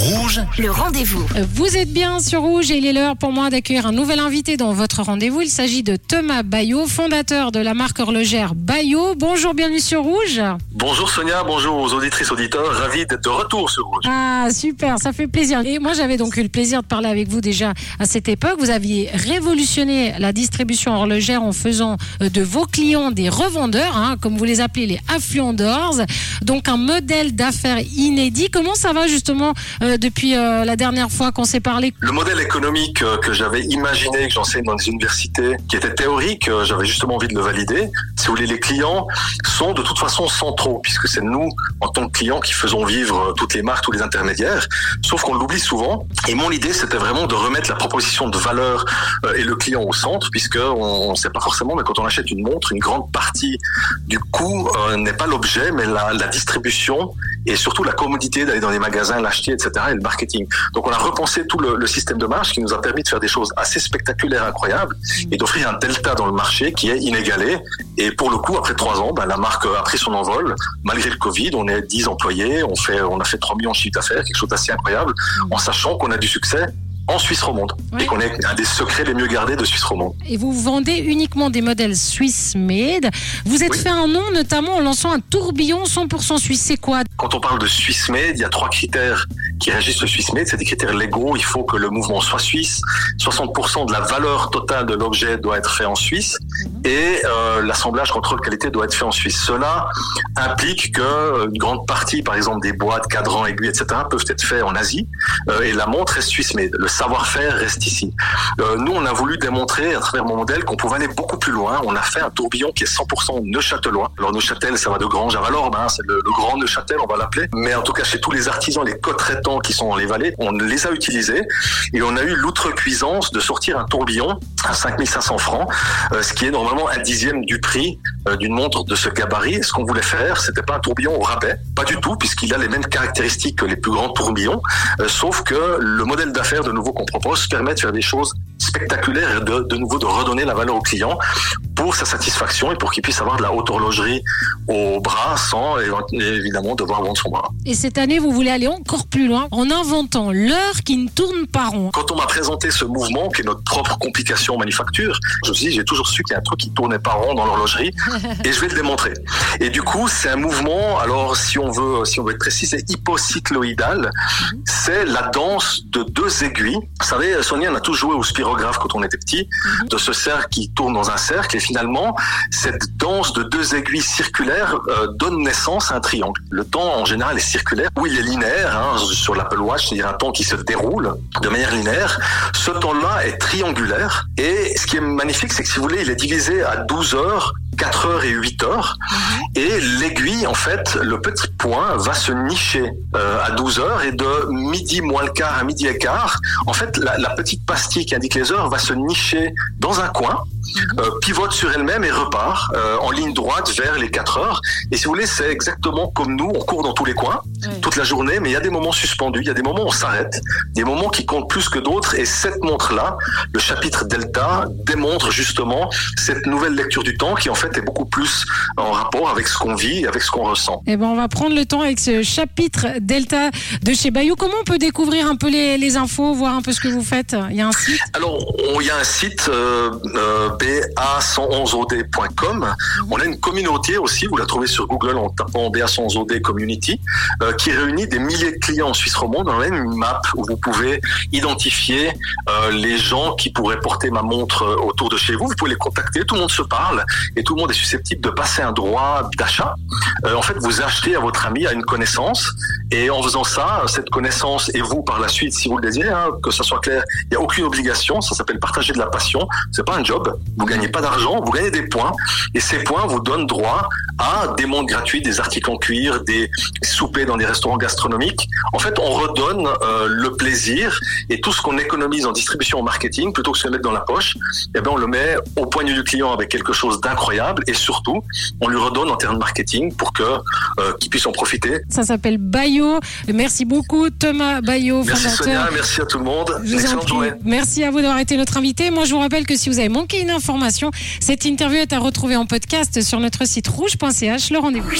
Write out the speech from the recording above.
Rouge, Le rendez-vous. Vous êtes bien sur Rouge et il est l'heure pour moi d'accueillir un nouvel invité dans votre rendez-vous. Il s'agit de Thomas Bayot, fondateur de la marque horlogère Bayot. Bonjour, bienvenue sur Rouge. Bonjour Sonia, bonjour aux auditrices auditeurs, ravi d'être de retour sur Rouge. Ah, super, ça fait plaisir. Et moi, j'avais donc eu le plaisir de parler avec vous déjà à cette époque. Vous aviez révolutionné la distribution horlogère en faisant euh, de vos clients des revendeurs, hein, comme vous les appelez les affluents d'ors. Donc, un modèle d'affaires inédit. Comment ça va justement euh, depuis euh, la dernière fois qu'on s'est parlé Le modèle économique euh, que j'avais imaginé, que j'enseigne dans des universités, qui était théorique, euh, j'avais justement envie de le valider. Si vous voulez, les clients sont de toute façon centraux, puisque c'est nous, en tant que clients, qui faisons vivre euh, toutes les marques, tous les intermédiaires, sauf qu'on l'oublie souvent. Et mon idée, c'était vraiment de remettre la proposition de valeur euh, et le client au centre, puisque on ne sait pas forcément, mais quand on achète une montre, une grande partie du coût euh, n'est pas l'objet, mais la distribution et surtout la commodité d'aller dans les magasins, l'acheter, etc. et le marketing. Donc on a repensé tout le, le système de marge qui nous a permis de faire des choses assez spectaculaires, incroyables, et d'offrir un delta dans le marché qui est inégalé. Et pour le coup, après trois ans, ben, la marque a pris son envol. Malgré le Covid, on est 10 employés, on fait, on a fait 3 millions de chiffre d'affaires, quelque chose d'assez incroyable, en sachant qu'on a du succès en Suisse romande et qu'on est un des secrets les mieux gardés de Suisse romande. et vous vendez uniquement des modèles Swiss made. Vous êtes Oui. fait un nom notamment en lançant un tourbillon 100% suisse. C'est quoi? Quand on parle de Swiss Made, il y a trois critères qui régissent le Swiss Made. C'est des critères légaux. Il faut que le mouvement soit suisse. 60% de la valeur totale de l'objet doit être fait en Suisse. Et euh, l'assemblage contrôle qualité doit être fait en Suisse. Cela implique que euh, une grande partie, par exemple, des boîtes, cadrans, aiguilles, etc., peuvent être faits en Asie. Euh, et la montre est Swiss Made. Le savoir-faire reste ici. Euh, nous, on a voulu démontrer à travers mon modèle qu'on pouvait aller beaucoup plus loin. On a fait un tourbillon qui est 100% neuchâtelois. Alors Neuchâtel, ça va de Grange à Valorbe, hein, c'est le, le grand Neuchâtel, on va l'appeler. Mais en tout cas, chez tous les artisans, les qui sont dans les vallées, on les a utilisés et on a eu l'outrecuisance de sortir un tourbillon à 5500 francs, euh, ce qui est normalement un dixième du prix d'une montre de ce gabarit. Ce qu'on voulait faire, c'était pas un tourbillon au rabais, pas du tout, puisqu'il a les mêmes caractéristiques que les plus grands tourbillons, euh, sauf que le modèle d'affaires de nouveau qu'on propose permet de faire des choses spectaculaires et de, de nouveau de redonner la valeur au client pour sa satisfaction et pour qu'il puisse avoir de la haute horlogerie au bras sans évi- évidemment devoir vendre son bras. Et cette année, vous voulez aller encore plus loin en inventant l'heure qui ne tourne pas rond. Quand on m'a présenté ce mouvement, qui est notre propre complication manufacture, je me suis dit, j'ai toujours su qu'il y a un truc qui tournait pas rond dans l'horlogerie, et je vais le démontrer. Et du coup, c'est un mouvement, alors si on veut, si on veut être précis, c'est hypocycloïdal. C'est la danse de deux aiguilles. Vous savez, Sonia, on a tous joué au spirographe quand on était petit, de ce cercle qui tourne dans un cercle, et finalement, cette danse de deux aiguilles circulaires euh, donne naissance à un triangle. Le temps, en général, est circulaire, ou il est linéaire, hein, sur l'Apple Watch, c'est-à-dire un temps qui se déroule de manière linéaire. Ce temps-là est triangulaire, et ce qui est magnifique, c'est que si vous voulez, il est divisé à 12 heures, 4 heures et 8 heures, et l'aiguille, en fait, le petit point va se nicher euh, à 12 heures, et de midi moins le quart à midi et quart, en fait, la, la petite pastille qui indique les heures va se nicher dans un coin, euh, pivote sur elle-même et repart euh, en ligne droite vers les 4 heures. Et si vous voulez, c'est exactement comme nous, on court dans tous les coins toute la journée, mais il y a des moments suspendus, il y a des moments où on s'arrête, des moments qui comptent plus que d'autres. Et cette montre-là, le chapitre Delta, démontre justement cette nouvelle lecture du temps qui en fait est beaucoup plus en rapport avec ce qu'on vit, avec ce qu'on ressent. Eh ben, on va prendre le temps avec ce chapitre Delta de chez Bayou. Comment on peut découvrir un peu les, les infos, voir un peu ce que vous faites? Il y a un site? Alors, il y a un site euh, euh, ba111od.com. On a une communauté aussi, vous la trouvez sur Google en tapant ba111od community, euh, qui réunit des milliers de clients en Suisse romande. On a une map où vous pouvez identifier euh, les gens qui pourraient porter ma montre euh, autour de chez vous. Vous pouvez les contacter, tout le monde se parle et tout le monde est susceptible de passer un droit d'achat. Euh, en fait, vous achetez à votre ami, à une connaissance, et en faisant ça, cette connaissance et vous par la suite, si vous le désirez, hein, que ça soit clair, il n'y a aucune obligation. Ça s'appelle partager de la passion. C'est pas un job. Vous gagnez pas d'argent, vous gagnez des points, et ces points vous donnent droit à des montres gratuites, des articles en cuir, des soupers dans des restaurants gastronomiques. En fait, on redonne euh, le plaisir et tout ce qu'on économise en distribution en marketing, plutôt que de se mettre dans la poche, eh ben on le met au poignet du client avec quelque chose d'incroyable et surtout, on lui redonne en termes de marketing pour que euh, qu'il puisse en profiter. Ça s'appelle Bayo. Merci beaucoup Thomas Bayo, Merci fondateur. Sonia, merci à tout le monde. Je vous en Excellente prie. journée. Merci à vous d'avoir été notre invité. Moi, je vous rappelle que si vous avez manqué une information, cette interview est à retrouver en podcast sur notre site rouge.ch. Le rendez-vous.